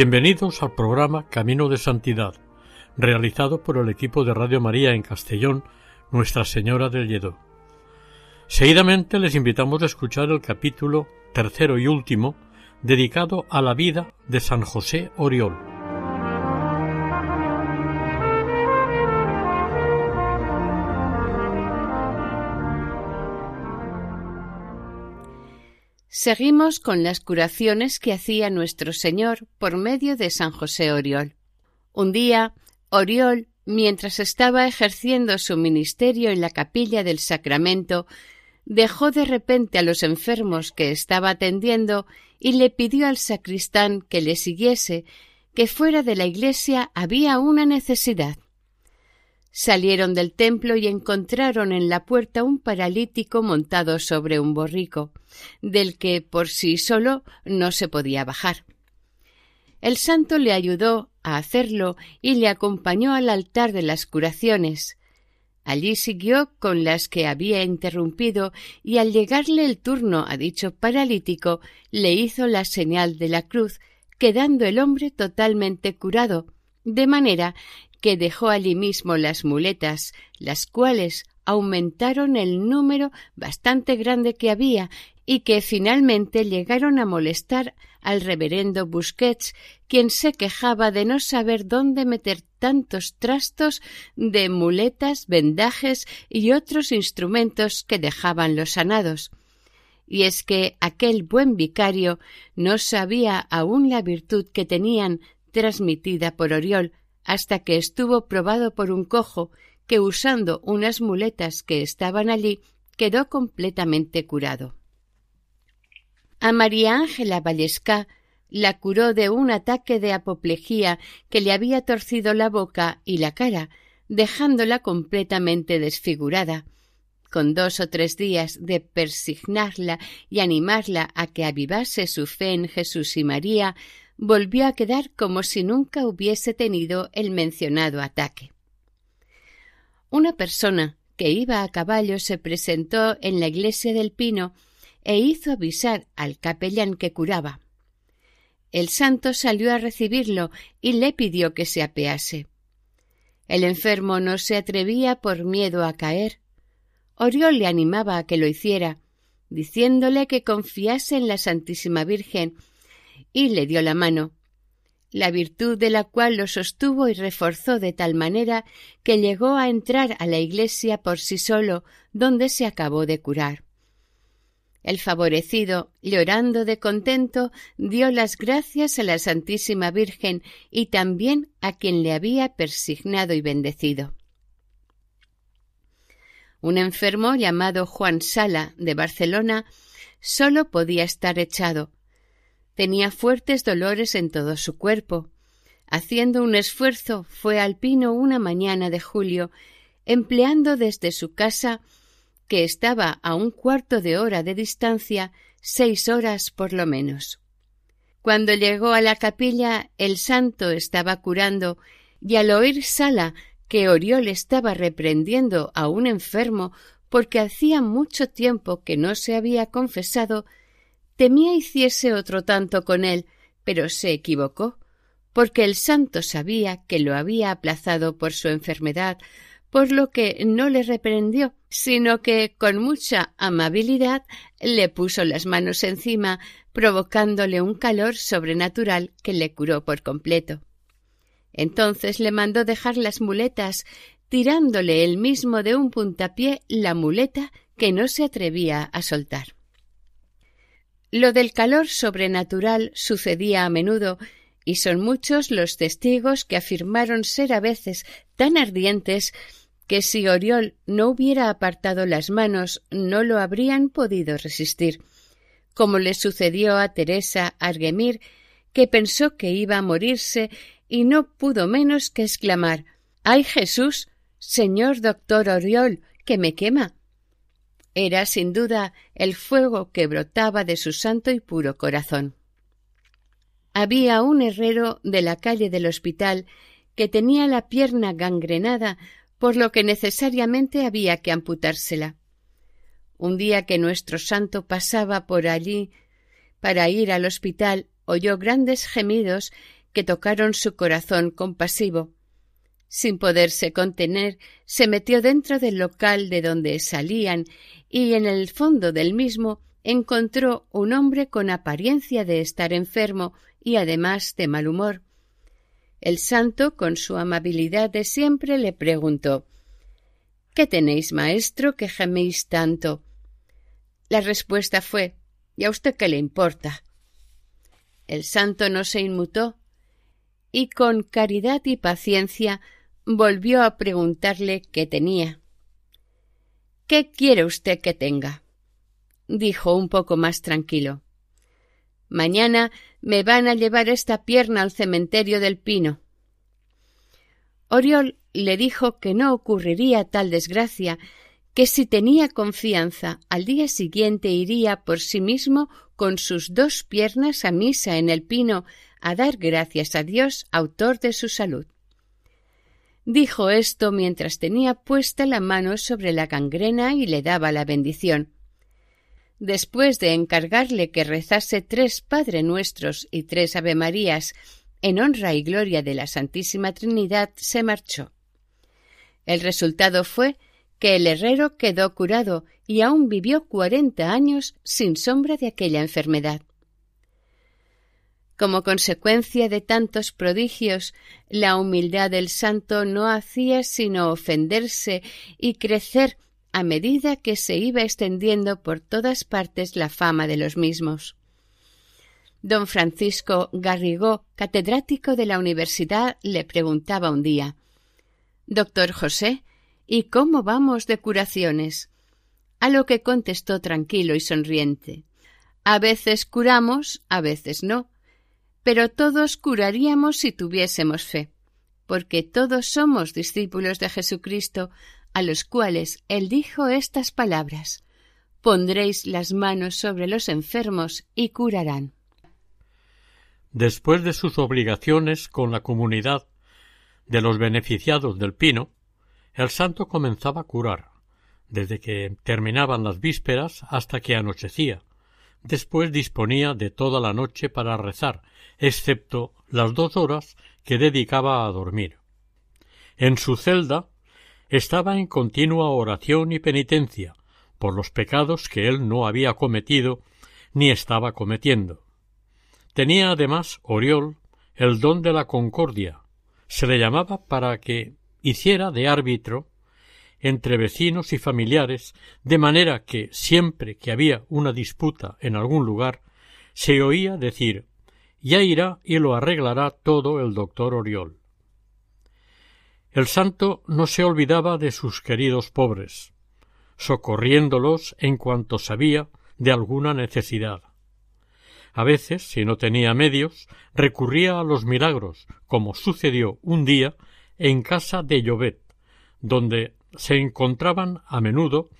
Bienvenidos al programa Camino de Santidad, realizado por el equipo de Radio María en Castellón, Nuestra Señora del Lledó. Seguidamente les invitamos a escuchar el capítulo tercero y último dedicado a la vida de San José Oriol. Seguimos con las curaciones que hacía nuestro Señor por medio de San José Oriol. Un día, Oriol, mientras estaba ejerciendo su ministerio en la capilla del Sacramento, dejó de repente a los enfermos que estaba atendiendo y le pidió al sacristán que le siguiese, que fuera de la iglesia había una necesidad. Salieron del templo y encontraron en la puerta un paralítico montado sobre un borrico, del que por sí solo no se podía bajar. El santo le ayudó a hacerlo y le acompañó al altar de las curaciones. Allí siguió con las que había interrumpido y al llegarle el turno a dicho paralítico le hizo la señal de la cruz, quedando el hombre totalmente curado, de manera que dejó allí mismo las muletas, las cuales aumentaron el número bastante grande que había y que finalmente llegaron a molestar al reverendo Busquets, quien se quejaba de no saber dónde meter tantos trastos de muletas, vendajes y otros instrumentos que dejaban los sanados. Y es que aquel buen vicario no sabía aún la virtud que tenían transmitida por Oriol, hasta que estuvo probado por un cojo que usando unas muletas que estaban allí quedó completamente curado. A María Ángela Vallesca la curó de un ataque de apoplejía que le había torcido la boca y la cara, dejándola completamente desfigurada. Con dos o tres días de persignarla y animarla a que avivase su fe en Jesús y María, volvió a quedar como si nunca hubiese tenido el mencionado ataque. Una persona que iba a caballo se presentó en la iglesia del Pino e hizo avisar al capellán que curaba. El santo salió a recibirlo y le pidió que se apease. El enfermo no se atrevía por miedo a caer. Oriol le animaba a que lo hiciera, diciéndole que confiase en la Santísima Virgen y le dio la mano, la virtud de la cual lo sostuvo y reforzó de tal manera que llegó a entrar a la iglesia por sí solo, donde se acabó de curar. El favorecido, llorando de contento, dio las gracias a la Santísima Virgen y también a quien le había persignado y bendecido. Un enfermo llamado Juan Sala, de Barcelona, solo podía estar echado, Tenía fuertes dolores en todo su cuerpo. Haciendo un esfuerzo, fue al pino una mañana de julio, empleando desde su casa, que estaba a un cuarto de hora de distancia, seis horas por lo menos. Cuando llegó a la capilla, el santo estaba curando, y al oír Sala que Oriol estaba reprendiendo a un enfermo porque hacía mucho tiempo que no se había confesado, temía hiciese otro tanto con él, pero se equivocó, porque el santo sabía que lo había aplazado por su enfermedad, por lo que no le reprendió, sino que con mucha amabilidad le puso las manos encima, provocándole un calor sobrenatural que le curó por completo. Entonces le mandó dejar las muletas, tirándole él mismo de un puntapié la muleta que no se atrevía a soltar. Lo del calor sobrenatural sucedía a menudo y son muchos los testigos que afirmaron ser a veces tan ardientes que si Oriol no hubiera apartado las manos no lo habrían podido resistir, como le sucedió a Teresa Arguemir, que pensó que iba a morirse y no pudo menos que exclamar ¡Ay Jesús! Señor doctor Oriol, que me quema. Era sin duda el fuego que brotaba de su santo y puro corazón. Había un herrero de la calle del hospital que tenía la pierna gangrenada por lo que necesariamente había que amputársela. Un día que nuestro santo pasaba por allí para ir al hospital, oyó grandes gemidos que tocaron su corazón compasivo. Sin poderse contener, se metió dentro del local de donde salían y en el fondo del mismo encontró un hombre con apariencia de estar enfermo y además de mal humor. El santo, con su amabilidad de siempre, le preguntó ¿Qué tenéis, maestro, que geméis tanto? La respuesta fue ¿Y a usted qué le importa? El santo no se inmutó y con caridad y paciencia volvió a preguntarle qué tenía. ¿Qué quiere usted que tenga? dijo un poco más tranquilo. Mañana me van a llevar esta pierna al cementerio del Pino. Oriol le dijo que no ocurriría tal desgracia, que si tenía confianza al día siguiente iría por sí mismo con sus dos piernas a misa en el Pino a dar gracias a Dios, autor de su salud. Dijo esto mientras tenía puesta la mano sobre la gangrena y le daba la bendición. Después de encargarle que rezase tres Padre Nuestros y tres Ave Marías en honra y gloria de la Santísima Trinidad, se marchó. El resultado fue que el herrero quedó curado y aún vivió cuarenta años sin sombra de aquella enfermedad. Como consecuencia de tantos prodigios, la humildad del santo no hacía sino ofenderse y crecer a medida que se iba extendiendo por todas partes la fama de los mismos. Don Francisco Garrigó, catedrático de la universidad, le preguntaba un día Doctor José, ¿y cómo vamos de curaciones? A lo que contestó tranquilo y sonriente A veces curamos, a veces no, pero todos curaríamos si tuviésemos fe, porque todos somos discípulos de Jesucristo, a los cuales él dijo estas palabras Pondréis las manos sobre los enfermos y curarán. Después de sus obligaciones con la comunidad de los beneficiados del pino, el santo comenzaba a curar, desde que terminaban las vísperas hasta que anochecía. Después disponía de toda la noche para rezar, excepto las dos horas que dedicaba a dormir. En su celda estaba en continua oración y penitencia por los pecados que él no había cometido ni estaba cometiendo. Tenía además Oriol el don de la concordia. Se le llamaba para que hiciera de árbitro entre vecinos y familiares, de manera que siempre que había una disputa en algún lugar, se oía decir ya irá y lo arreglará todo el doctor Oriol. El santo no se olvidaba de sus queridos pobres, socorriéndolos en cuanto sabía de alguna necesidad. A veces, si no tenía medios, recurría a los milagros, como sucedió un día en casa de Llobet, donde se encontraban a menudo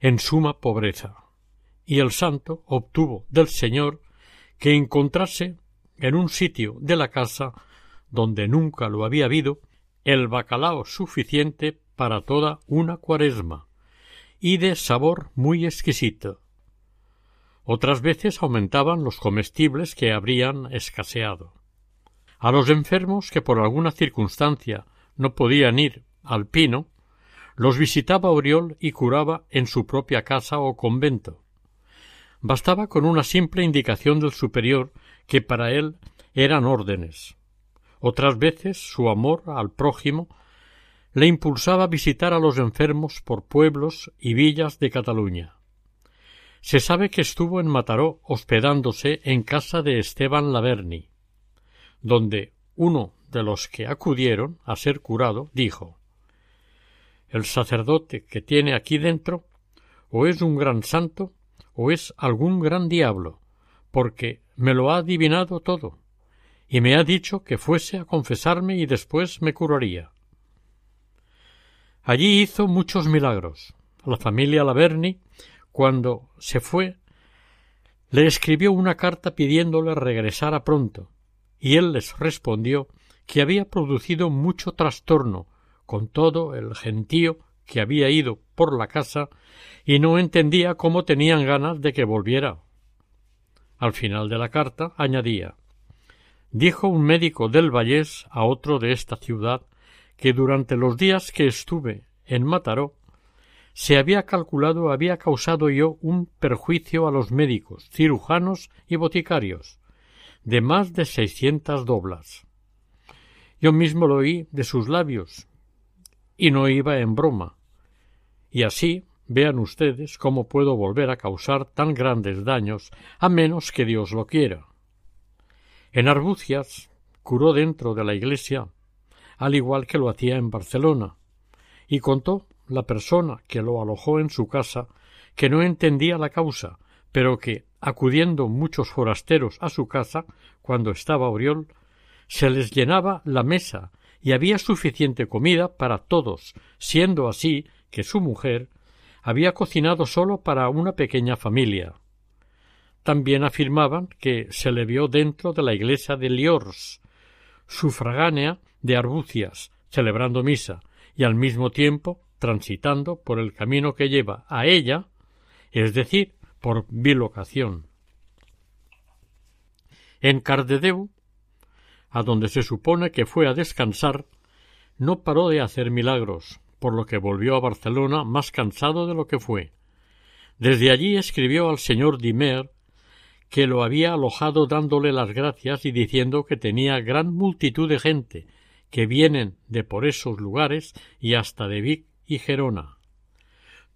en suma pobreza, y el santo obtuvo del Señor que encontrase en un sitio de la casa donde nunca lo había habido el bacalao suficiente para toda una cuaresma y de sabor muy exquisito. Otras veces aumentaban los comestibles que habrían escaseado. A los enfermos que por alguna circunstancia no podían ir al pino, los visitaba Oriol y curaba en su propia casa o convento. Bastaba con una simple indicación del superior que para él eran órdenes. Otras veces su amor al prójimo le impulsaba a visitar a los enfermos por pueblos y villas de Cataluña. Se sabe que estuvo en Mataró hospedándose en casa de Esteban Laverni. donde uno de los que acudieron a ser curado dijo El sacerdote que tiene aquí dentro o es un gran santo o es algún gran diablo, porque me lo ha adivinado todo, y me ha dicho que fuese a confesarme y después me curaría. Allí hizo muchos milagros. La familia Laverni, cuando se fue, le escribió una carta pidiéndole regresara pronto, y él les respondió que había producido mucho trastorno con todo el gentío que había ido por la casa y no entendía cómo tenían ganas de que volviera. Al final de la carta añadía Dijo un médico del Vallés a otro de esta ciudad que durante los días que estuve en Mataró se había calculado había causado yo un perjuicio a los médicos, cirujanos y boticarios de más de seiscientas doblas. Yo mismo lo oí de sus labios y no iba en broma. Y así vean ustedes cómo puedo volver a causar tan grandes daños a menos que Dios lo quiera. En Arbucias curó dentro de la iglesia, al igual que lo hacía en Barcelona, y contó la persona que lo alojó en su casa que no entendía la causa, pero que, acudiendo muchos forasteros a su casa cuando estaba Oriol, se les llenaba la mesa y había suficiente comida para todos, siendo así que su mujer había cocinado solo para una pequeña familia. También afirmaban que se le vio dentro de la iglesia de Liors, sufragánea de Arbucias, celebrando misa, y al mismo tiempo transitando por el camino que lleva a ella, es decir, por bilocación. En Cardedeu a donde se supone que fue a descansar, no paró de hacer milagros, por lo que volvió a Barcelona más cansado de lo que fue. Desde allí escribió al señor Dimer que lo había alojado dándole las gracias y diciendo que tenía gran multitud de gente que vienen de por esos lugares y hasta de Vic y Gerona.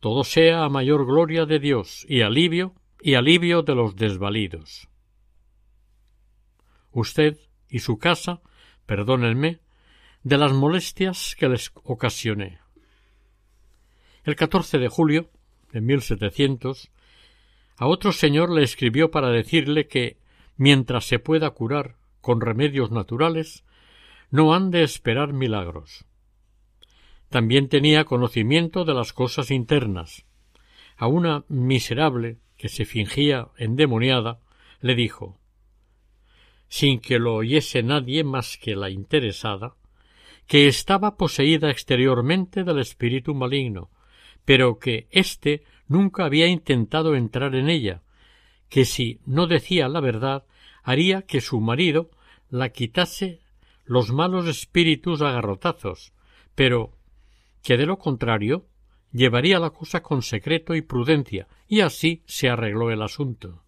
Todo sea a mayor gloria de Dios y alivio y alivio de los desvalidos. Usted y su casa, perdónenme, de las molestias que les ocasioné. El 14 de julio de 1700, a otro señor le escribió para decirle que, mientras se pueda curar con remedios naturales, no han de esperar milagros. También tenía conocimiento de las cosas internas. A una miserable que se fingía endemoniada le dijo sin que lo oyese nadie más que la interesada, que estaba poseída exteriormente del espíritu maligno, pero que éste nunca había intentado entrar en ella, que si no decía la verdad haría que su marido la quitase los malos espíritus a garrotazos, pero que de lo contrario llevaría la cosa con secreto y prudencia, y así se arregló el asunto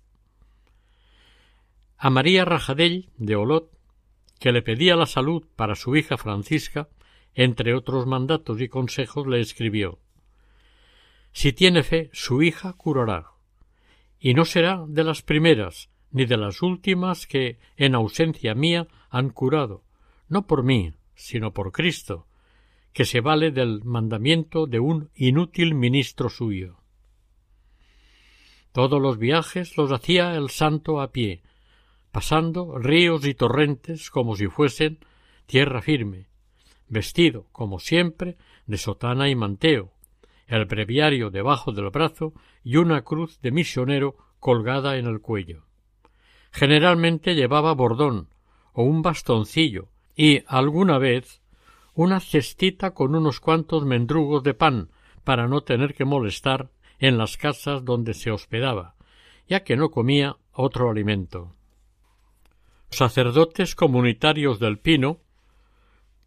a María Rajadell de Olot, que le pedía la salud para su hija Francisca, entre otros mandatos y consejos le escribió Si tiene fe, su hija curará, y no será de las primeras ni de las últimas que, en ausencia mía, han curado, no por mí, sino por Cristo, que se vale del mandamiento de un inútil ministro suyo. Todos los viajes los hacía el santo a pie, pasando ríos y torrentes como si fuesen tierra firme, vestido, como siempre, de sotana y manteo, el breviario debajo del brazo y una cruz de misionero colgada en el cuello. Generalmente llevaba bordón o un bastoncillo y alguna vez una cestita con unos cuantos mendrugos de pan para no tener que molestar en las casas donde se hospedaba, ya que no comía otro alimento sacerdotes comunitarios del Pino,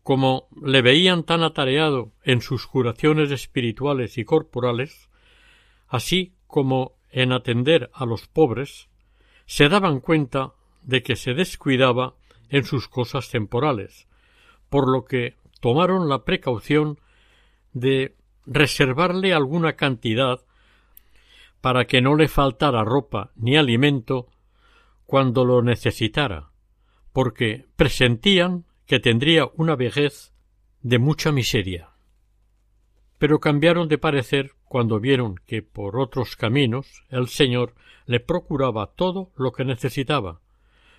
como le veían tan atareado en sus curaciones espirituales y corporales, así como en atender a los pobres, se daban cuenta de que se descuidaba en sus cosas temporales, por lo que tomaron la precaución de reservarle alguna cantidad para que no le faltara ropa ni alimento cuando lo necesitara, porque presentían que tendría una vejez de mucha miseria. Pero cambiaron de parecer cuando vieron que por otros caminos el Señor le procuraba todo lo que necesitaba,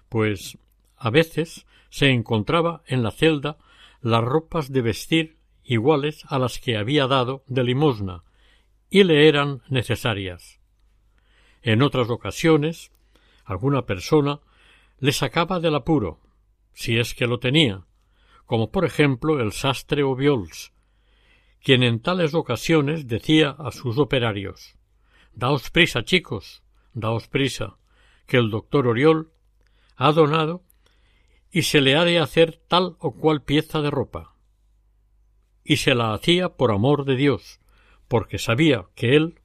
pues a veces se encontraba en la celda las ropas de vestir iguales a las que había dado de limosna, y le eran necesarias. En otras ocasiones, alguna persona le sacaba del apuro, si es que lo tenía, como por ejemplo el sastre Obiols, quien en tales ocasiones decía a sus operarios Daos prisa, chicos, daos prisa, que el doctor Oriol ha donado y se le ha de hacer tal o cual pieza de ropa. Y se la hacía por amor de Dios, porque sabía que él,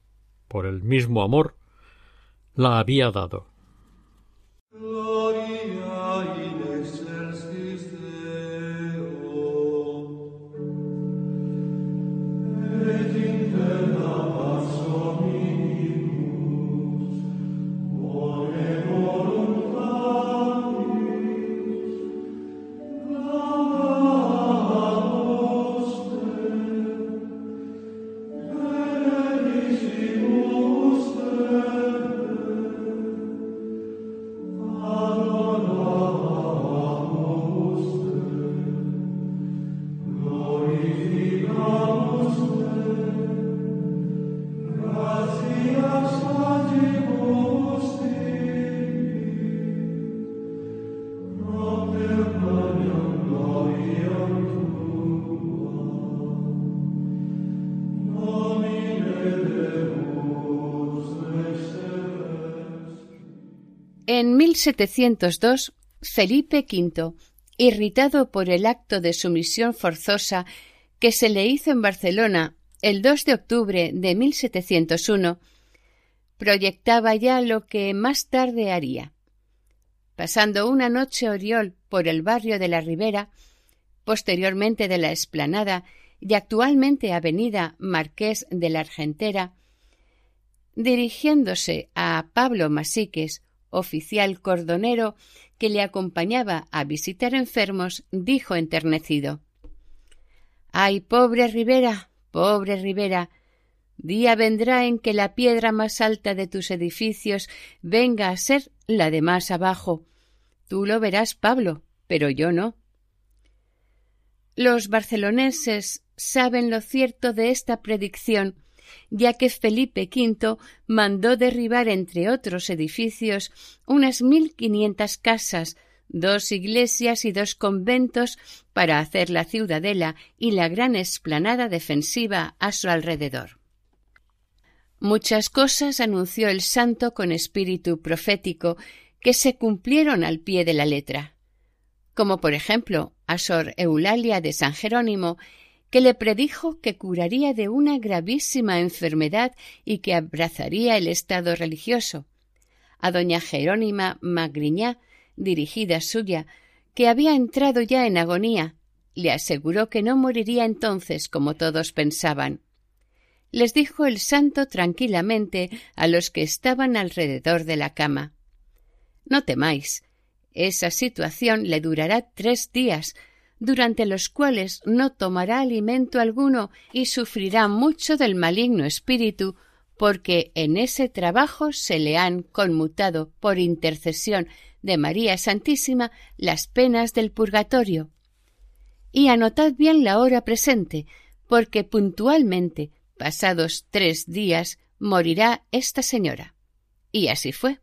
por el mismo amor, la había dado. Gloria. En 1702, Felipe V, irritado por el acto de sumisión forzosa que se le hizo en Barcelona el 2 de octubre de 1701, proyectaba ya lo que más tarde haría. Pasando una noche Oriol por el barrio de la Ribera, posteriormente de la Esplanada y actualmente avenida Marqués de la Argentera, dirigiéndose a Pablo Masiques, oficial cordonero que le acompañaba a visitar enfermos, dijo enternecido Ay, pobre Rivera, pobre Rivera, día vendrá en que la piedra más alta de tus edificios venga a ser la de más abajo. Tú lo verás, Pablo, pero yo no. Los barceloneses saben lo cierto de esta predicción ya que Felipe V mandó derribar, entre otros edificios, unas mil quinientas casas, dos iglesias y dos conventos para hacer la ciudadela y la gran explanada defensiva a su alrededor. Muchas cosas anunció el santo con espíritu profético que se cumplieron al pie de la letra, como por ejemplo a Sor Eulalia de San Jerónimo que le predijo que curaría de una gravísima enfermedad y que abrazaría el estado religioso, a doña Jerónima Magriñá, dirigida suya, que había entrado ya en agonía, le aseguró que no moriría entonces como todos pensaban. Les dijo el santo tranquilamente a los que estaban alrededor de la cama. No temáis. Esa situación le durará tres días, durante los cuales no tomará alimento alguno y sufrirá mucho del maligno espíritu, porque en ese trabajo se le han conmutado por intercesión de María Santísima las penas del purgatorio. Y anotad bien la hora presente, porque puntualmente, pasados tres días, morirá esta señora. Y así fue.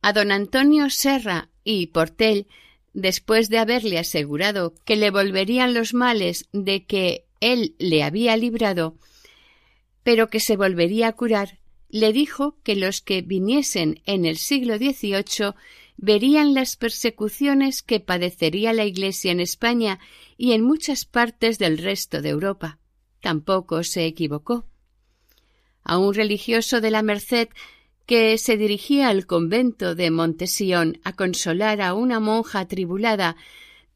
A don Antonio Serra y Portel después de haberle asegurado que le volverían los males de que él le había librado, pero que se volvería a curar, le dijo que los que viniesen en el siglo XVIII verían las persecuciones que padecería la Iglesia en España y en muchas partes del resto de Europa. Tampoco se equivocó. A un religioso de la Merced que se dirigía al convento de Montesión a consolar a una monja atribulada,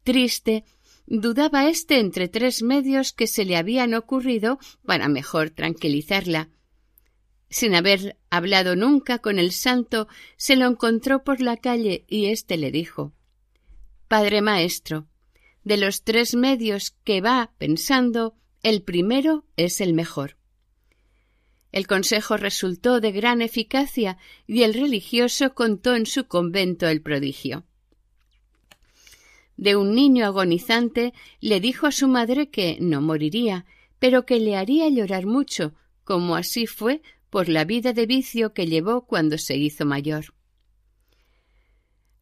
triste, dudaba éste entre tres medios que se le habían ocurrido para mejor tranquilizarla. Sin haber hablado nunca con el santo, se lo encontró por la calle y éste le dijo Padre Maestro, de los tres medios que va pensando, el primero es el mejor. El consejo resultó de gran eficacia y el religioso contó en su convento el prodigio. De un niño agonizante le dijo a su madre que no moriría, pero que le haría llorar mucho, como así fue por la vida de vicio que llevó cuando se hizo mayor.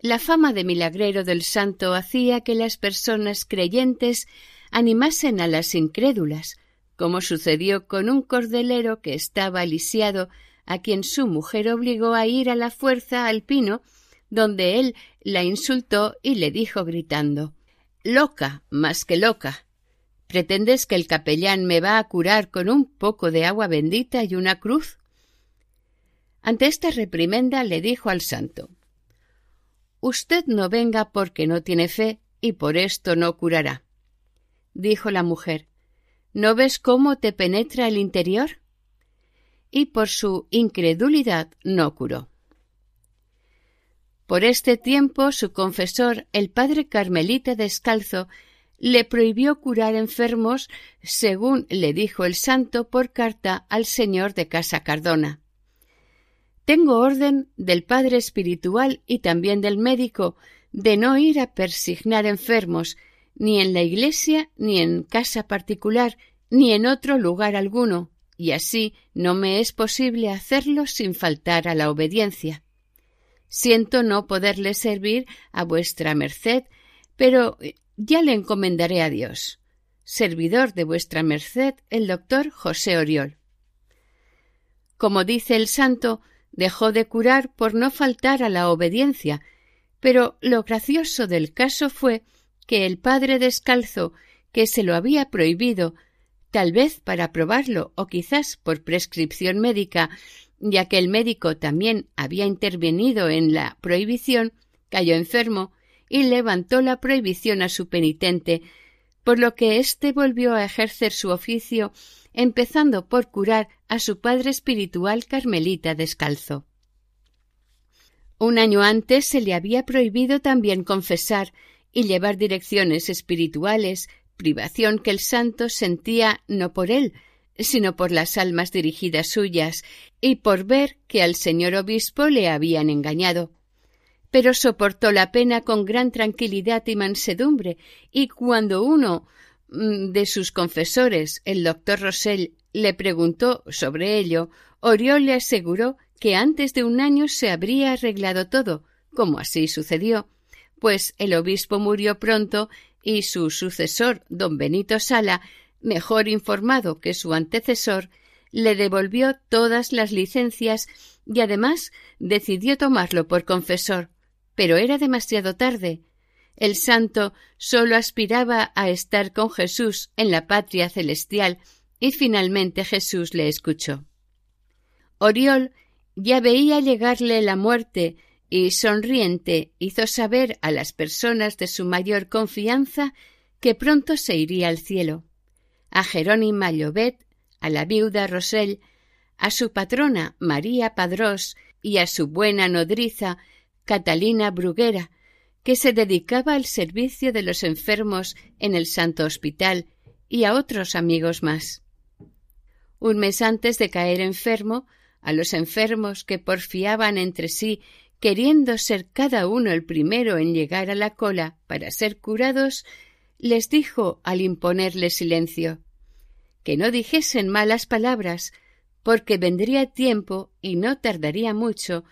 La fama de milagrero del santo hacía que las personas creyentes animasen a las incrédulas, como sucedió con un cordelero que estaba lisiado, a quien su mujer obligó a ir a la fuerza al pino, donde él la insultó y le dijo gritando Loca, más que loca. ¿Pretendes que el capellán me va a curar con un poco de agua bendita y una cruz? Ante esta reprimenda le dijo al santo Usted no venga porque no tiene fe y por esto no curará. Dijo la mujer ¿No ves cómo te penetra el interior? Y por su incredulidad no curó. Por este tiempo su confesor, el padre Carmelita Descalzo, le prohibió curar enfermos, según le dijo el santo por carta al señor de Casa Cardona. Tengo orden del padre espiritual y también del médico de no ir a persignar enfermos, ni en la iglesia, ni en casa particular, ni en otro lugar alguno, y así no me es posible hacerlo sin faltar a la obediencia. Siento no poderle servir a vuestra merced, pero ya le encomendaré a Dios. Servidor de vuestra merced, el doctor José Oriol. Como dice el santo, dejó de curar por no faltar a la obediencia, pero lo gracioso del caso fue que el padre descalzo, que se lo había prohibido, tal vez para probarlo o quizás por prescripción médica, ya que el médico también había intervenido en la prohibición, cayó enfermo y levantó la prohibición a su penitente, por lo que éste volvió a ejercer su oficio, empezando por curar a su padre espiritual Carmelita descalzo. Un año antes se le había prohibido también confesar y llevar direcciones espirituales, privación que el santo sentía no por él, sino por las almas dirigidas suyas, y por ver que al señor obispo le habían engañado. Pero soportó la pena con gran tranquilidad y mansedumbre, y cuando uno mm, de sus confesores, el doctor Rosell, le preguntó sobre ello, Oriol le aseguró que antes de un año se habría arreglado todo, como así sucedió, pues el obispo murió pronto y su sucesor, don Benito Sala, mejor informado que su antecesor, le devolvió todas las licencias y además decidió tomarlo por confesor, pero era demasiado tarde. El santo sólo aspiraba a estar con Jesús en la patria celestial y finalmente Jesús le escuchó. Oriol ya veía llegarle la muerte y sonriente hizo saber a las personas de su mayor confianza que pronto se iría al cielo. A Jerónima Llobet, a la viuda Rosell, a su patrona María Padrós y a su buena nodriza Catalina Bruguera, que se dedicaba al servicio de los enfermos en el Santo Hospital y a otros amigos más. Un mes antes de caer enfermo, a los enfermos que porfiaban entre sí, queriendo ser cada uno el primero en llegar a la cola para ser curados, les dijo al imponerle silencio que no dijesen malas palabras, porque vendría tiempo y no tardaría mucho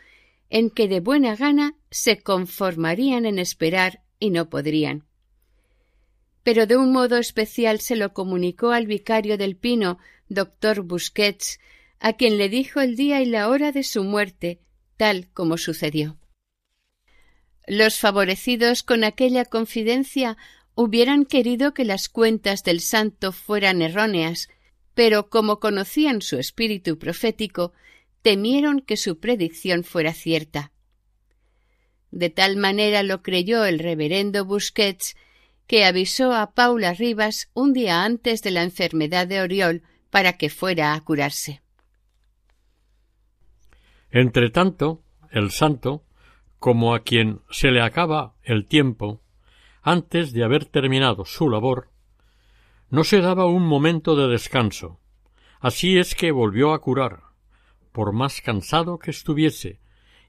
en que de buena gana se conformarían en esperar y no podrían. Pero de un modo especial se lo comunicó al vicario del Pino, doctor Busquets, a quien le dijo el día y la hora de su muerte, tal como sucedió. Los favorecidos con aquella confidencia hubieran querido que las cuentas del santo fueran erróneas, pero como conocían su espíritu profético, temieron que su predicción fuera cierta. De tal manera lo creyó el reverendo Busquets que avisó a Paula Rivas un día antes de la enfermedad de Oriol para que fuera a curarse. Entretanto, el santo, como a quien se le acaba el tiempo, antes de haber terminado su labor, no se daba un momento de descanso. Así es que volvió a curar, por más cansado que estuviese,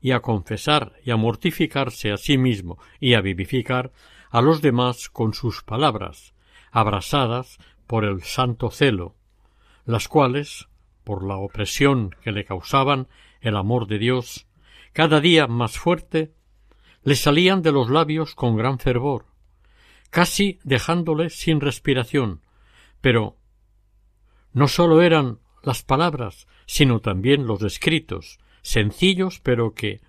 y a confesar y a mortificarse a sí mismo y a vivificar a los demás con sus palabras, abrasadas por el santo celo, las cuales, por la opresión que le causaban el amor de Dios, cada día más fuerte, le salían de los labios con gran fervor, casi dejándole sin respiración, pero no sólo eran las palabras, sino también los escritos, sencillos pero que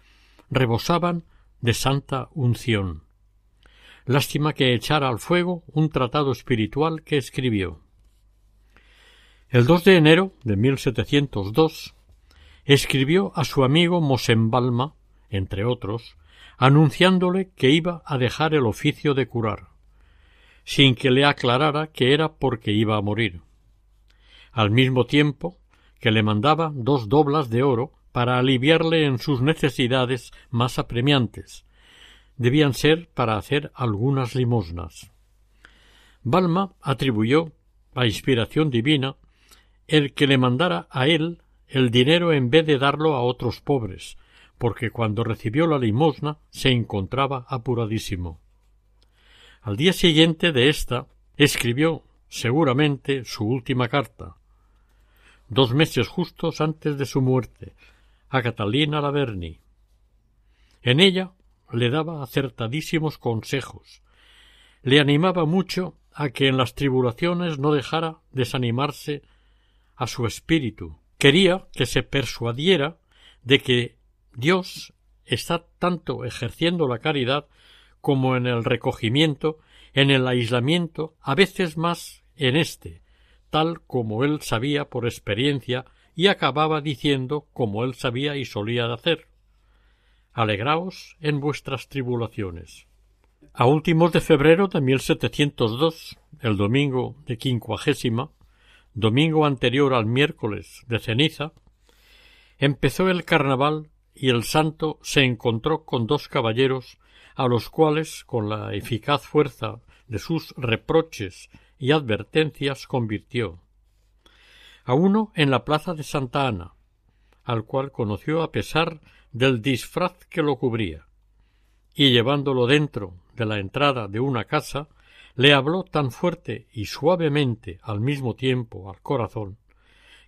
rebosaban de santa unción. Lástima que echara al fuego un tratado espiritual que escribió. El 2 de enero de 1702 escribió a su amigo Mosembalma, entre otros, anunciándole que iba a dejar el oficio de curar sin que le aclarara que era porque iba a morir. Al mismo tiempo que le mandaba dos doblas de oro para aliviarle en sus necesidades más apremiantes. Debían ser para hacer algunas limosnas. Balma atribuyó a inspiración divina el que le mandara a él el dinero en vez de darlo a otros pobres, porque cuando recibió la limosna se encontraba apuradísimo. Al día siguiente de esta escribió seguramente su última carta, dos meses justos antes de su muerte, a Catalina Laverni. En ella le daba acertadísimos consejos, le animaba mucho a que en las tribulaciones no dejara desanimarse a su espíritu. Quería que se persuadiera de que Dios está tanto ejerciendo la caridad como en el recogimiento, en el aislamiento, a veces más en éste, tal como él sabía por experiencia y acababa diciendo como él sabía y solía hacer. Alegraos en vuestras tribulaciones. A últimos de febrero de 1702, el domingo de quincuagésima, domingo anterior al miércoles de ceniza, empezó el carnaval y el santo se encontró con dos caballeros a los cuales, con la eficaz fuerza de sus reproches y advertencias, convirtió. A uno en la plaza de Santa Ana, al cual conoció a pesar del disfraz que lo cubría, y llevándolo dentro de la entrada de una casa, le habló tan fuerte y suavemente al mismo tiempo al corazón,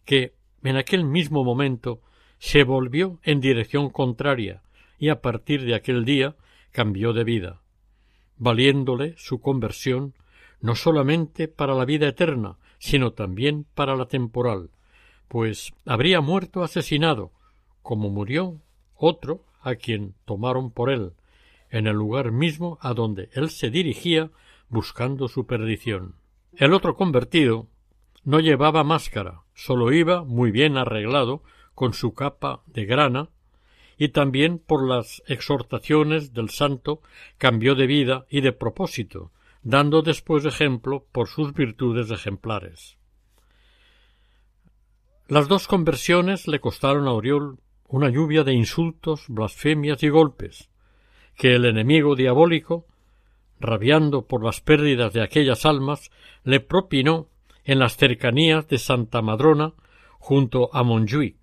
que en aquel mismo momento se volvió en dirección contraria y a partir de aquel día cambió de vida, valiéndole su conversión no solamente para la vida eterna, sino también para la temporal, pues habría muerto asesinado, como murió otro a quien tomaron por él, en el lugar mismo a donde él se dirigía buscando su perdición. El otro convertido no llevaba máscara, sólo iba muy bien arreglado con su capa de grana y también por las exhortaciones del santo cambió de vida y de propósito, dando después ejemplo por sus virtudes ejemplares. Las dos conversiones le costaron a Oriol una lluvia de insultos, blasfemias y golpes, que el enemigo diabólico, rabiando por las pérdidas de aquellas almas, le propinó en las cercanías de Santa Madrona junto a Montjuic,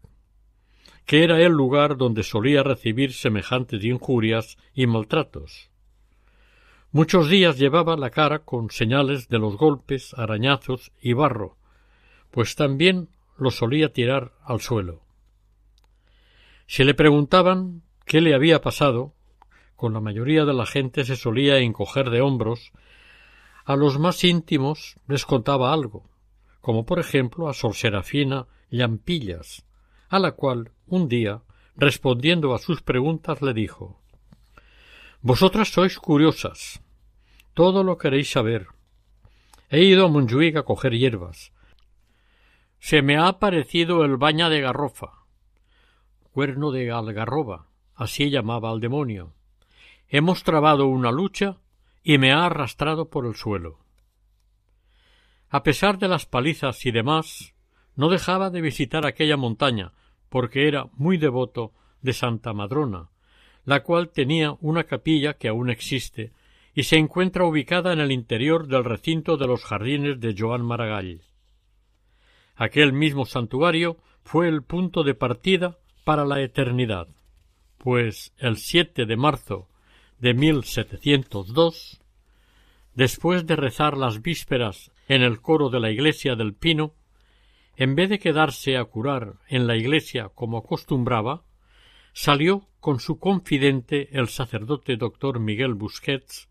que era el lugar donde solía recibir semejantes injurias y maltratos. Muchos días llevaba la cara con señales de los golpes, arañazos y barro, pues también lo solía tirar al suelo. Si le preguntaban qué le había pasado, con la mayoría de la gente se solía encoger de hombros, a los más íntimos les contaba algo, como por ejemplo a Sor Serafina Llampillas, a la cual un día, respondiendo a sus preguntas, le dijo Vosotras sois curiosas. Todo lo queréis saber. He ido a Montjuic a coger hierbas. Se me ha aparecido el baña de garrofa. Cuerno de algarroba, así llamaba al demonio. Hemos trabado una lucha y me ha arrastrado por el suelo. A pesar de las palizas y demás, no dejaba de visitar aquella montaña, porque era muy devoto de Santa Madrona, la cual tenía una capilla que aún existe y se encuentra ubicada en el interior del recinto de los jardines de Joan Maragall. Aquel mismo santuario fue el punto de partida para la eternidad, pues el 7 de marzo de 1702, después de rezar las vísperas en el coro de la iglesia del Pino, en vez de quedarse a curar en la iglesia como acostumbraba, salió con su confidente el sacerdote doctor Miguel Busquets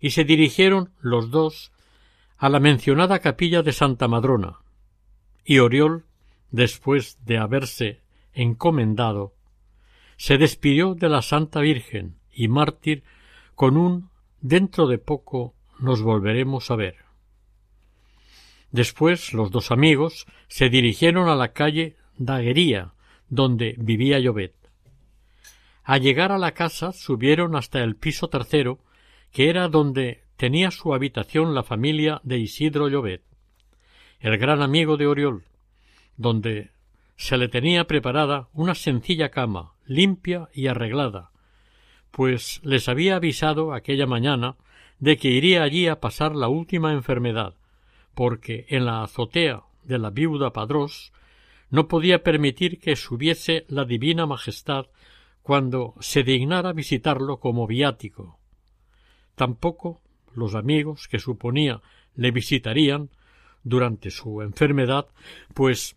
y se dirigieron los dos a la mencionada capilla de Santa Madrona, y Oriol, después de haberse encomendado, se despidió de la Santa Virgen y mártir con un dentro de poco nos volveremos a ver. Después los dos amigos se dirigieron a la calle Daguería, donde vivía Llobet. Al llegar a la casa subieron hasta el piso tercero que era donde tenía su habitación la familia de Isidro Llobet, el gran amigo de Oriol, donde se le tenía preparada una sencilla cama, limpia y arreglada, pues les había avisado aquella mañana de que iría allí a pasar la última enfermedad, porque en la azotea de la viuda Padrós no podía permitir que subiese la divina majestad cuando se dignara visitarlo como viático. Tampoco los amigos que suponía le visitarían durante su enfermedad, pues,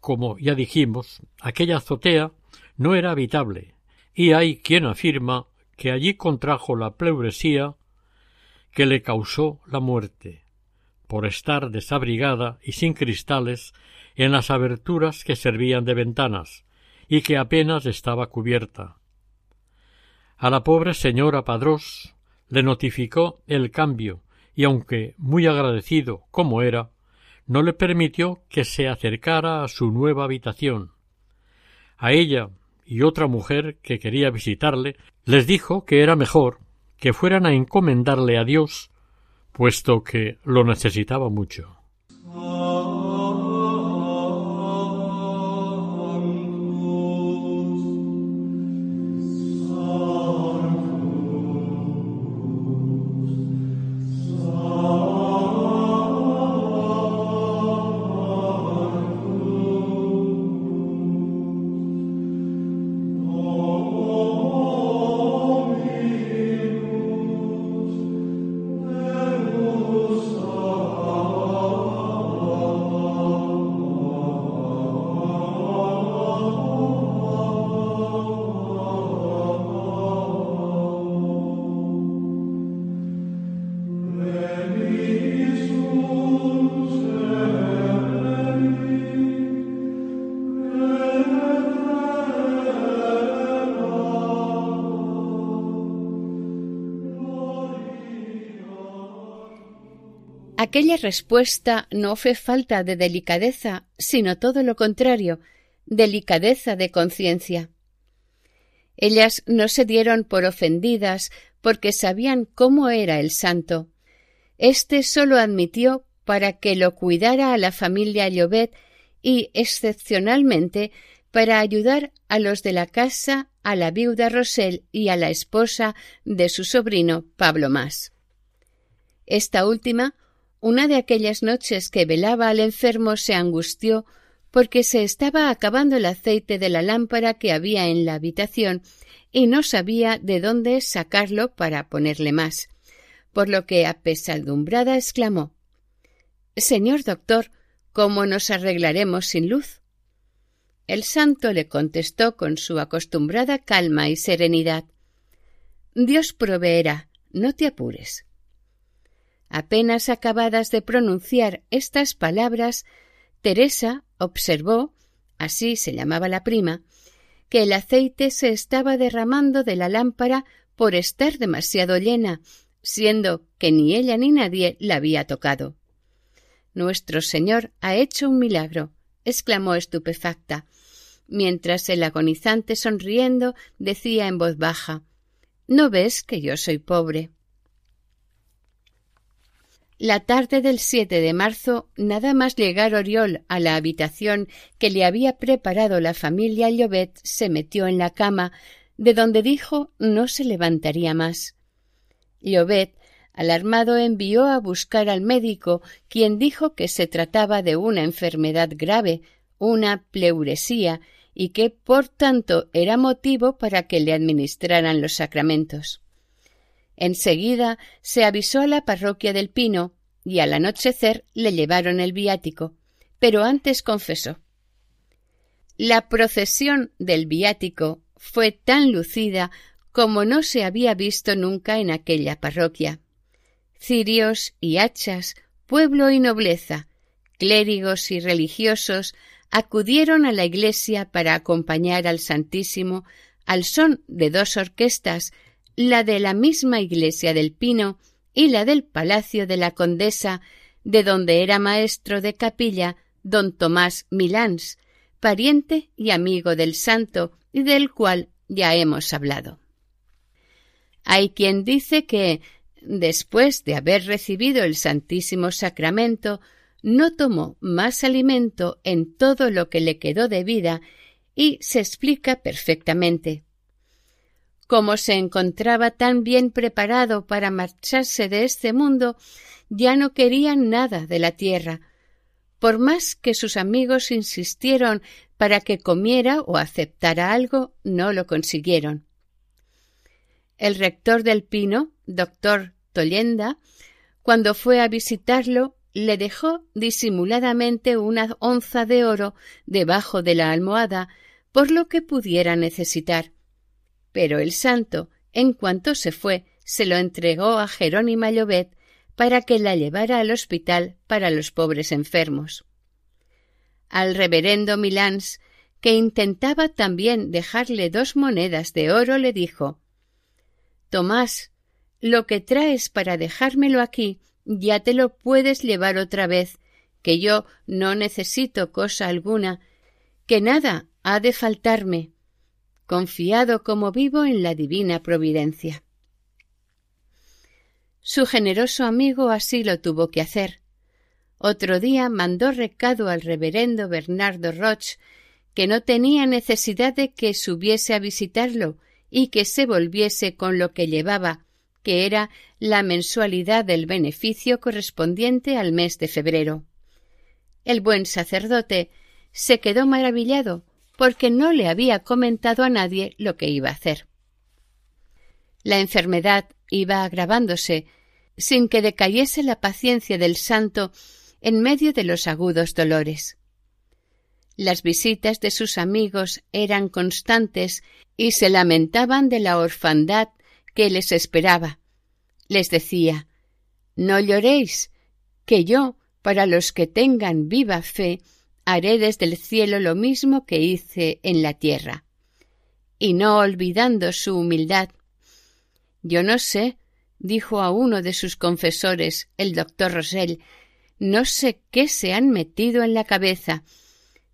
como ya dijimos, aquella azotea no era habitable, y hay quien afirma que allí contrajo la pleuresía que le causó la muerte, por estar desabrigada y sin cristales en las aberturas que servían de ventanas, y que apenas estaba cubierta. A la pobre señora Padrós le notificó el cambio y aunque muy agradecido como era, no le permitió que se acercara a su nueva habitación. A ella y otra mujer que quería visitarle les dijo que era mejor que fueran a encomendarle a Dios, puesto que lo necesitaba mucho. Aquella respuesta no fue falta de delicadeza, sino todo lo contrario, delicadeza de conciencia. Ellas no se dieron por ofendidas porque sabían cómo era el santo. Este sólo admitió para que lo cuidara a la familia Llobet y, excepcionalmente, para ayudar a los de la casa, a la viuda Rosel y a la esposa de su sobrino Pablo Más. Esta última una de aquellas noches que velaba al enfermo se angustió porque se estaba acabando el aceite de la lámpara que había en la habitación y no sabía de dónde sacarlo para ponerle más, por lo que apesadumbrada exclamó Señor doctor, ¿cómo nos arreglaremos sin luz? El santo le contestó con su acostumbrada calma y serenidad Dios proveerá, no te apures. Apenas acabadas de pronunciar estas palabras, Teresa observó, así se llamaba la prima, que el aceite se estaba derramando de la lámpara por estar demasiado llena, siendo que ni ella ni nadie la había tocado. Nuestro Señor ha hecho un milagro, exclamó estupefacta, mientras el agonizante sonriendo decía en voz baja ¿No ves que yo soy pobre? La tarde del 7 de marzo, nada más llegar Oriol a la habitación que le había preparado la familia Llobet, se metió en la cama, de donde dijo no se levantaría más. Llobet, alarmado, envió a buscar al médico, quien dijo que se trataba de una enfermedad grave, una pleuresía, y que, por tanto, era motivo para que le administraran los sacramentos. Enseguida se avisó a la parroquia del Pino y al anochecer le llevaron el viático, pero antes confesó. La procesión del viático fue tan lucida como no se había visto nunca en aquella parroquia. Cirios y hachas, pueblo y nobleza, clérigos y religiosos acudieron a la iglesia para acompañar al Santísimo al son de dos orquestas, la de la misma iglesia del Pino y la del Palacio de la Condesa, de donde era maestro de capilla don Tomás Milans, pariente y amigo del santo y del cual ya hemos hablado. Hay quien dice que, después de haber recibido el Santísimo Sacramento, no tomó más alimento en todo lo que le quedó de vida y se explica perfectamente. Como se encontraba tan bien preparado para marcharse de este mundo, ya no quería nada de la tierra, por más que sus amigos insistieron para que comiera o aceptara algo, no lo consiguieron. El rector del Pino, doctor Tollenda, cuando fue a visitarlo, le dejó disimuladamente una onza de oro debajo de la almohada por lo que pudiera necesitar. Pero el santo, en cuanto se fue, se lo entregó a Jerónima Llobet para que la llevara al hospital para los pobres enfermos. Al reverendo Milans, que intentaba también dejarle dos monedas de oro, le dijo Tomás, lo que traes para dejármelo aquí ya te lo puedes llevar otra vez, que yo no necesito cosa alguna, que nada ha de faltarme, confiado como vivo en la divina providencia. Su generoso amigo así lo tuvo que hacer. Otro día mandó recado al reverendo Bernardo Roch que no tenía necesidad de que subiese a visitarlo y que se volviese con lo que llevaba, que era la mensualidad del beneficio correspondiente al mes de febrero. El buen sacerdote se quedó maravillado porque no le había comentado a nadie lo que iba a hacer. La enfermedad iba agravándose sin que decayese la paciencia del santo en medio de los agudos dolores. Las visitas de sus amigos eran constantes y se lamentaban de la orfandad que les esperaba. Les decía No lloréis, que yo, para los que tengan viva fe, haré desde el cielo lo mismo que hice en la tierra. Y no olvidando su humildad. Yo no sé dijo a uno de sus confesores, el doctor Rosell, no sé qué se han metido en la cabeza.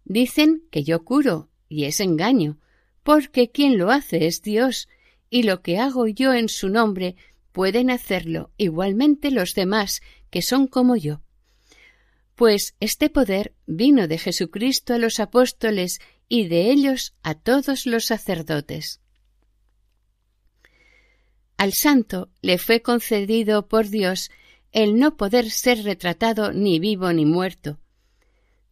Dicen que yo curo, y es engaño, porque quien lo hace es Dios, y lo que hago yo en su nombre pueden hacerlo igualmente los demás que son como yo. Pues este poder vino de Jesucristo a los apóstoles y de ellos a todos los sacerdotes. Al santo le fue concedido por Dios el no poder ser retratado ni vivo ni muerto.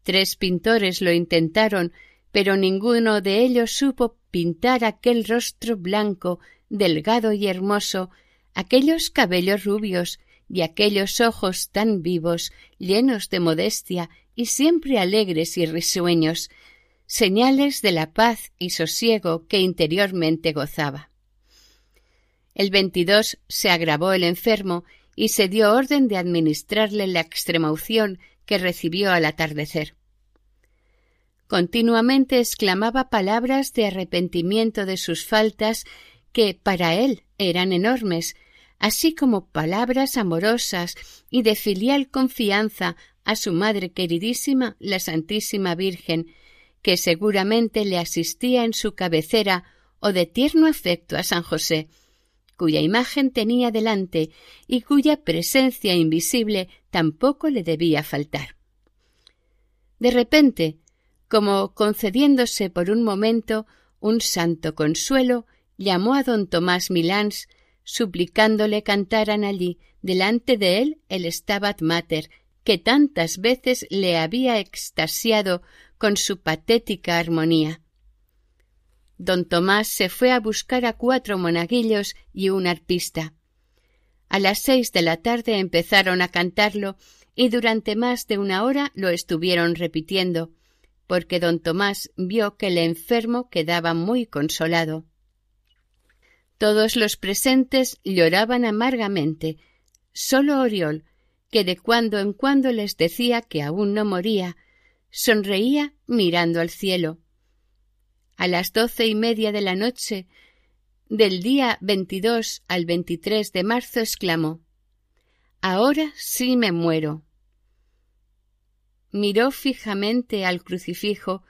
Tres pintores lo intentaron, pero ninguno de ellos supo pintar aquel rostro blanco, delgado y hermoso, aquellos cabellos rubios y aquellos ojos tan vivos, llenos de modestia y siempre alegres y risueños, señales de la paz y sosiego que interiormente gozaba. El 22 se agravó el enfermo y se dio orden de administrarle la extremaunción que recibió al atardecer. Continuamente exclamaba palabras de arrepentimiento de sus faltas que para él eran enormes, así como palabras amorosas y de filial confianza a su madre queridísima, la Santísima Virgen, que seguramente le asistía en su cabecera o de tierno afecto a San José, cuya imagen tenía delante y cuya presencia invisible tampoco le debía faltar. De repente, como concediéndose por un momento un santo consuelo, llamó a don Tomás Milans, suplicándole cantaran allí delante de él el Stabat Mater que tantas veces le había extasiado con su patética armonía. Don Tomás se fue a buscar a cuatro monaguillos y un arpista. A las seis de la tarde empezaron a cantarlo y durante más de una hora lo estuvieron repitiendo, porque don Tomás vio que el enfermo quedaba muy consolado. Todos los presentes lloraban amargamente. Sólo Oriol, que de cuando en cuando les decía que aún no moría, sonreía mirando al cielo. A las doce y media de la noche del día 22 al 23 de marzo exclamó Ahora sí me muero. Miró fijamente al crucifijo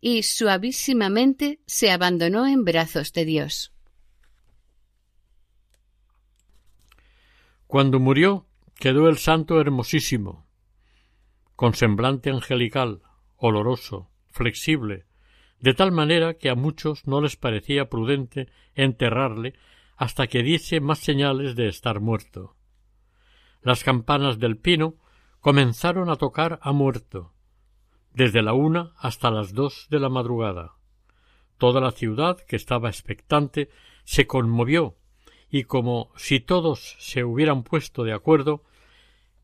y suavísimamente se abandonó en brazos de Dios. Cuando murió, quedó el santo hermosísimo, con semblante angelical, oloroso, flexible, de tal manera que a muchos no les parecía prudente enterrarle hasta que diese más señales de estar muerto. Las campanas del pino comenzaron a tocar a muerto, desde la una hasta las dos de la madrugada. Toda la ciudad, que estaba expectante, se conmovió y como si todos se hubieran puesto de acuerdo,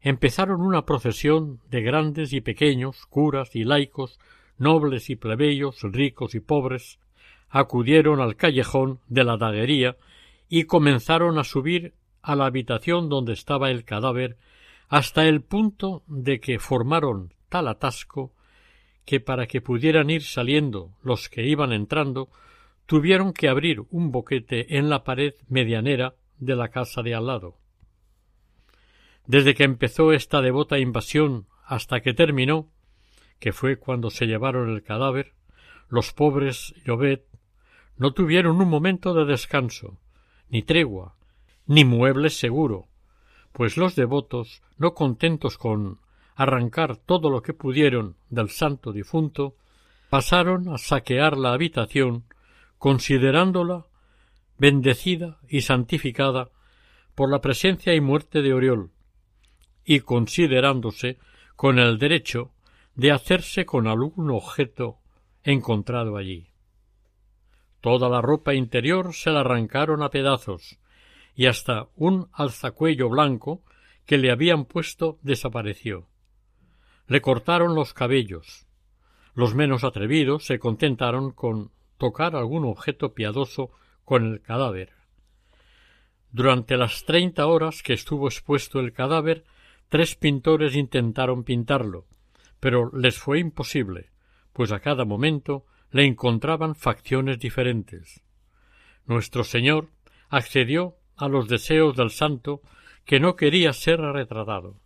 empezaron una procesión de grandes y pequeños, curas y laicos, nobles y plebeyos, ricos y pobres, acudieron al callejón de la daguería y comenzaron a subir a la habitación donde estaba el cadáver hasta el punto de que formaron tal atasco que para que pudieran ir saliendo los que iban entrando tuvieron que abrir un boquete en la pared medianera de la casa de al lado. Desde que empezó esta devota invasión hasta que terminó, que fue cuando se llevaron el cadáver, los pobres Llobet no tuvieron un momento de descanso, ni tregua, ni muebles seguro, pues los devotos, no contentos con arrancar todo lo que pudieron del santo difunto, pasaron a saquear la habitación considerándola bendecida y santificada por la presencia y muerte de Oriol, y considerándose con el derecho de hacerse con algún objeto encontrado allí. Toda la ropa interior se la arrancaron a pedazos, y hasta un alzacuello blanco que le habían puesto desapareció. Le cortaron los cabellos. Los menos atrevidos se contentaron con tocar algún objeto piadoso con el cadáver. Durante las treinta horas que estuvo expuesto el cadáver, tres pintores intentaron pintarlo, pero les fue imposible, pues a cada momento le encontraban facciones diferentes. Nuestro Señor accedió a los deseos del santo que no quería ser retratado.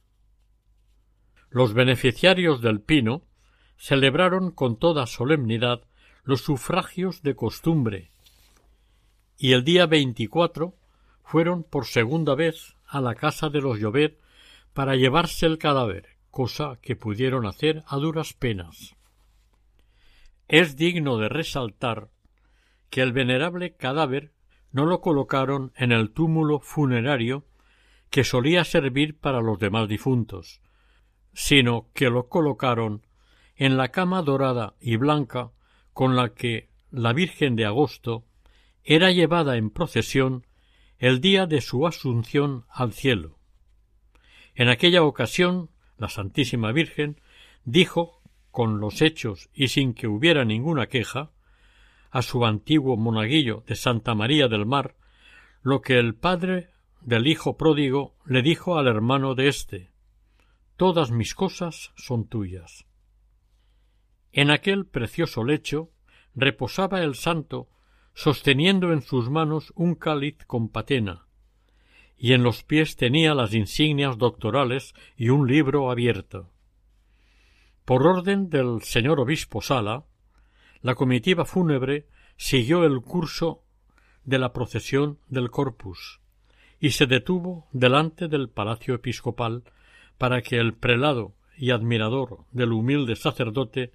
Los beneficiarios del pino celebraron con toda solemnidad los sufragios de costumbre, y el día veinticuatro fueron por segunda vez a la casa de los Llobet para llevarse el cadáver, cosa que pudieron hacer a duras penas. Es digno de resaltar que el venerable cadáver no lo colocaron en el túmulo funerario que solía servir para los demás difuntos, sino que lo colocaron en la cama dorada y blanca con la que la Virgen de Agosto era llevada en procesión el día de su asunción al cielo. En aquella ocasión la Santísima Virgen dijo con los hechos y sin que hubiera ninguna queja a su antiguo monaguillo de Santa María del Mar lo que el padre del hijo pródigo le dijo al hermano de éste Todas mis cosas son tuyas. En aquel precioso lecho reposaba el santo sosteniendo en sus manos un cáliz con patena, y en los pies tenía las insignias doctorales y un libro abierto. Por orden del señor obispo Sala, la comitiva fúnebre siguió el curso de la procesión del corpus y se detuvo delante del palacio episcopal para que el prelado y admirador del humilde sacerdote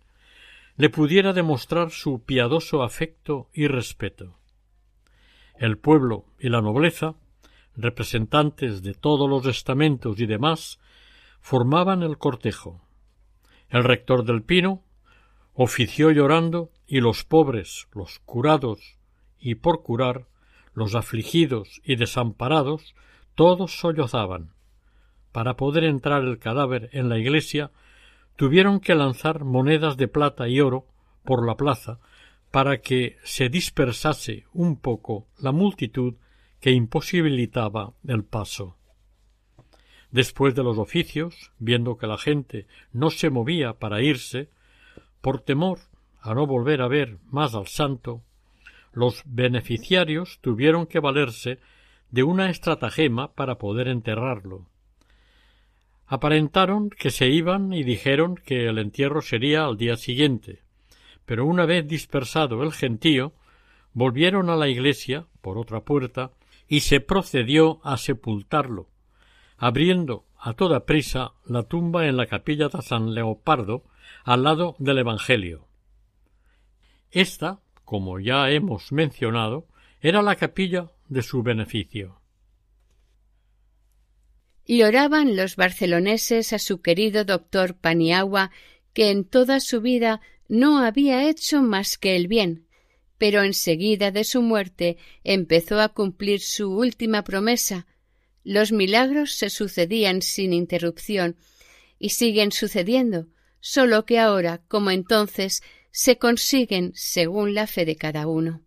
le pudiera demostrar su piadoso afecto y respeto. El pueblo y la nobleza representantes de todos los estamentos y demás, formaban el cortejo. El rector del Pino ofició llorando y los pobres, los curados y por curar, los afligidos y desamparados, todos sollozaban. Para poder entrar el cadáver en la iglesia, tuvieron que lanzar monedas de plata y oro por la plaza para que se dispersase un poco la multitud que imposibilitaba el paso. Después de los oficios, viendo que la gente no se movía para irse, por temor a no volver a ver más al santo, los beneficiarios tuvieron que valerse de una estratagema para poder enterrarlo. Aparentaron que se iban y dijeron que el entierro sería al día siguiente, pero una vez dispersado el gentío, volvieron a la iglesia por otra puerta y se procedió a sepultarlo, abriendo a toda prisa la tumba en la capilla de San Leopardo al lado del Evangelio. Esta, como ya hemos mencionado, era la capilla de su beneficio. Lloraban los barceloneses a su querido doctor Paniagua, que en toda su vida no había hecho más que el bien, pero enseguida de su muerte empezó a cumplir su última promesa. Los milagros se sucedían sin interrupción y siguen sucediendo, solo que ahora, como entonces, se consiguen según la fe de cada uno.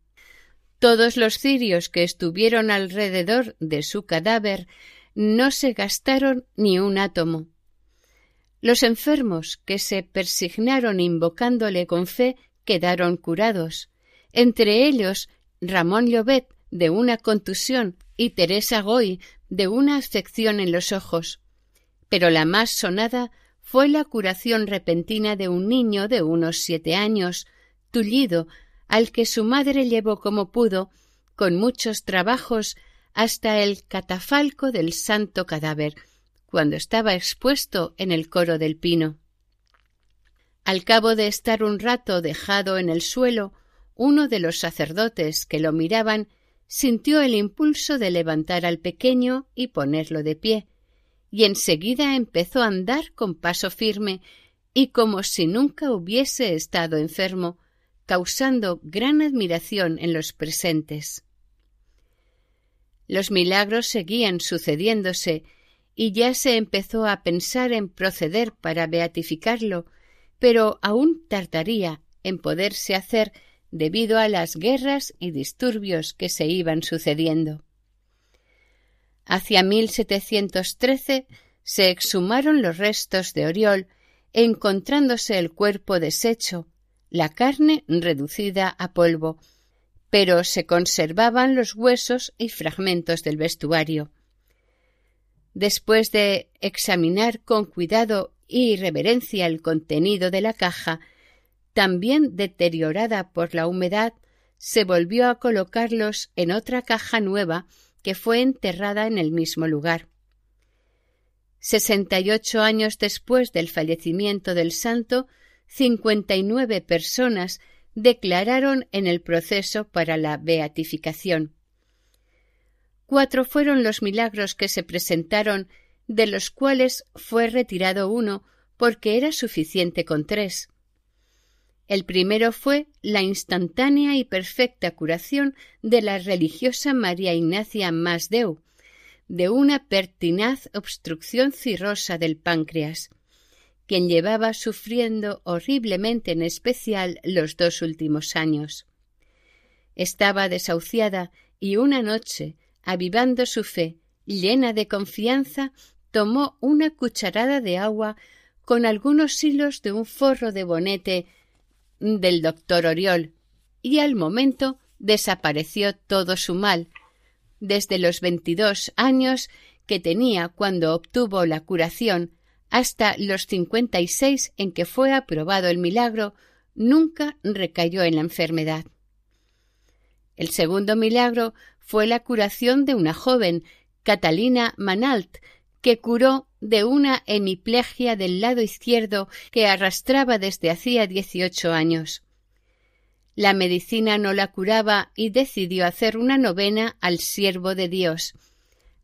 Todos los cirios que estuvieron alrededor de su cadáver no se gastaron ni un átomo. Los enfermos que se persignaron invocándole con fe quedaron curados, entre ellos Ramón Llobet de una contusión y Teresa Goy de una afección en los ojos. Pero la más sonada fue la curación repentina de un niño de unos siete años, tullido, al que su madre llevó como pudo, con muchos trabajos, hasta el catafalco del santo cadáver, cuando estaba expuesto en el coro del pino. Al cabo de estar un rato dejado en el suelo, uno de los sacerdotes que lo miraban sintió el impulso de levantar al pequeño y ponerlo de pie, y enseguida empezó a andar con paso firme y como si nunca hubiese estado enfermo, causando gran admiración en los presentes. Los milagros seguían sucediéndose y ya se empezó a pensar en proceder para beatificarlo, pero aún tardaría en poderse hacer debido a las guerras y disturbios que se iban sucediendo. Hacia 1713 se exhumaron los restos de Oriol, encontrándose el cuerpo deshecho, la carne reducida a polvo, pero se conservaban los huesos y fragmentos del vestuario. Después de examinar con cuidado y reverencia el contenido de la caja, también deteriorada por la humedad, se volvió a colocarlos en otra caja nueva que fue enterrada en el mismo lugar. Sesenta y ocho años después del fallecimiento del santo, cincuenta y nueve personas declararon en el proceso para la beatificación. Cuatro fueron los milagros que se presentaron, de los cuales fue retirado uno porque era suficiente con tres. El primero fue la instantánea y perfecta curación de la religiosa María Ignacia Masdeu, de una pertinaz obstrucción cirrosa del páncreas, quien llevaba sufriendo horriblemente en especial los dos últimos años. Estaba desahuciada y una noche, avivando su fe, llena de confianza, tomó una cucharada de agua con algunos hilos de un forro de bonete del doctor Oriol, y al momento desapareció todo su mal, desde los veintidós años que tenía cuando obtuvo la curación hasta los cincuenta y seis en que fue aprobado el milagro, nunca recayó en la enfermedad. El segundo milagro fue la curación de una joven, Catalina Manalt, que curó de una hemiplegia del lado izquierdo que arrastraba desde hacía dieciocho años. La medicina no la curaba y decidió hacer una novena al siervo de Dios.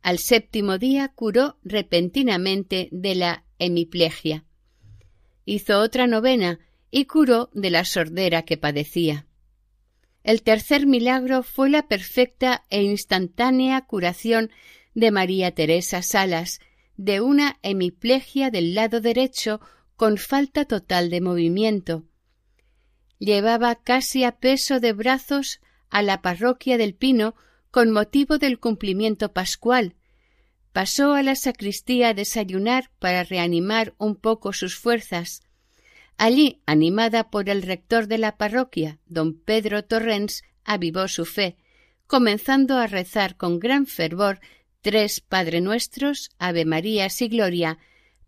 Al séptimo día curó repentinamente de la hemiplegia. Hizo otra novena y curó de la sordera que padecía. El tercer milagro fue la perfecta e instantánea curación de María Teresa Salas de una hemiplegia del lado derecho con falta total de movimiento. Llevaba casi a peso de brazos a la parroquia del Pino con motivo del cumplimiento pascual. Pasó a la sacristía a desayunar para reanimar un poco sus fuerzas. Allí, animada por el rector de la parroquia, don Pedro Torrens, avivó su fe, comenzando a rezar con gran fervor tres Padre Nuestros, Ave Marías y Gloria,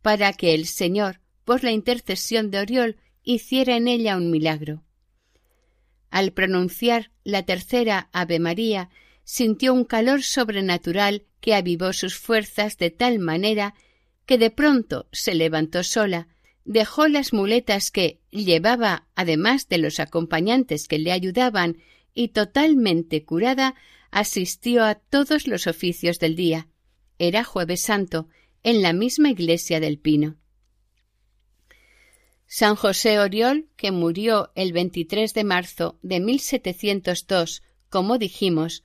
para que el Señor, por la intercesión de Oriol, hiciera en ella un milagro. Al pronunciar la tercera Ave María, sintió un calor sobrenatural que avivó sus fuerzas de tal manera que de pronto se levantó sola, dejó las muletas que llevaba, además de los acompañantes que le ayudaban, y totalmente curada, asistió a todos los oficios del día. Era jueves santo, en la misma iglesia del Pino. San José Oriol, que murió el 23 de marzo de 1702, como dijimos,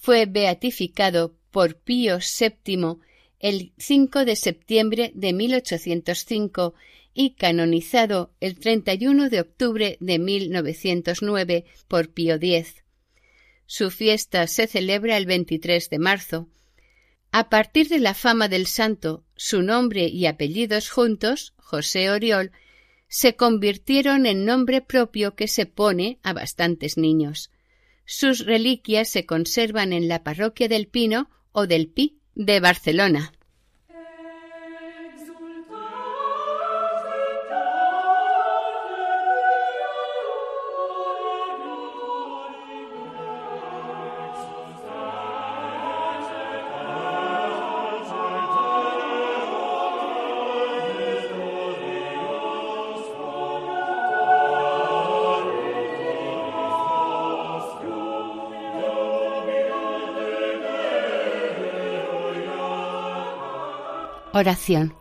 fue beatificado por Pío VII el 5 de septiembre de 1805 y canonizado el 31 de octubre de 1909 por Pío X. Su fiesta se celebra el 23 de marzo. A partir de la fama del santo, su nombre y apellidos juntos, José Oriol, se convirtieron en nombre propio que se pone a bastantes niños. Sus reliquias se conservan en la parroquia del Pino o del Pi de Barcelona. Oración.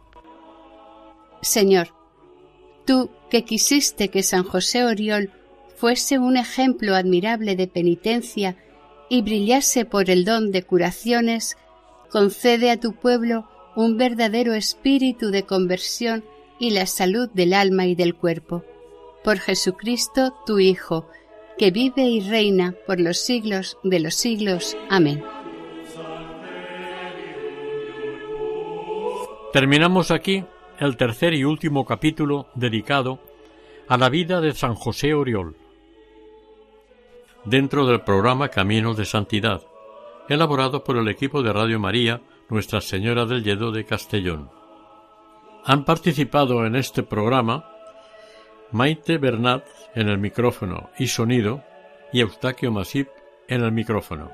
Señor, tú que quisiste que San José Oriol fuese un ejemplo admirable de penitencia y brillase por el don de curaciones, concede a tu pueblo un verdadero espíritu de conversión y la salud del alma y del cuerpo. Por Jesucristo, tu Hijo, que vive y reina por los siglos de los siglos. Amén. Terminamos aquí el tercer y último capítulo dedicado a la vida de San José Oriol, dentro del programa Caminos de Santidad, elaborado por el equipo de Radio María Nuestra Señora del Lledo de Castellón. Han participado en este programa Maite Bernat en el micrófono y sonido y Eustaquio Masip en el micrófono.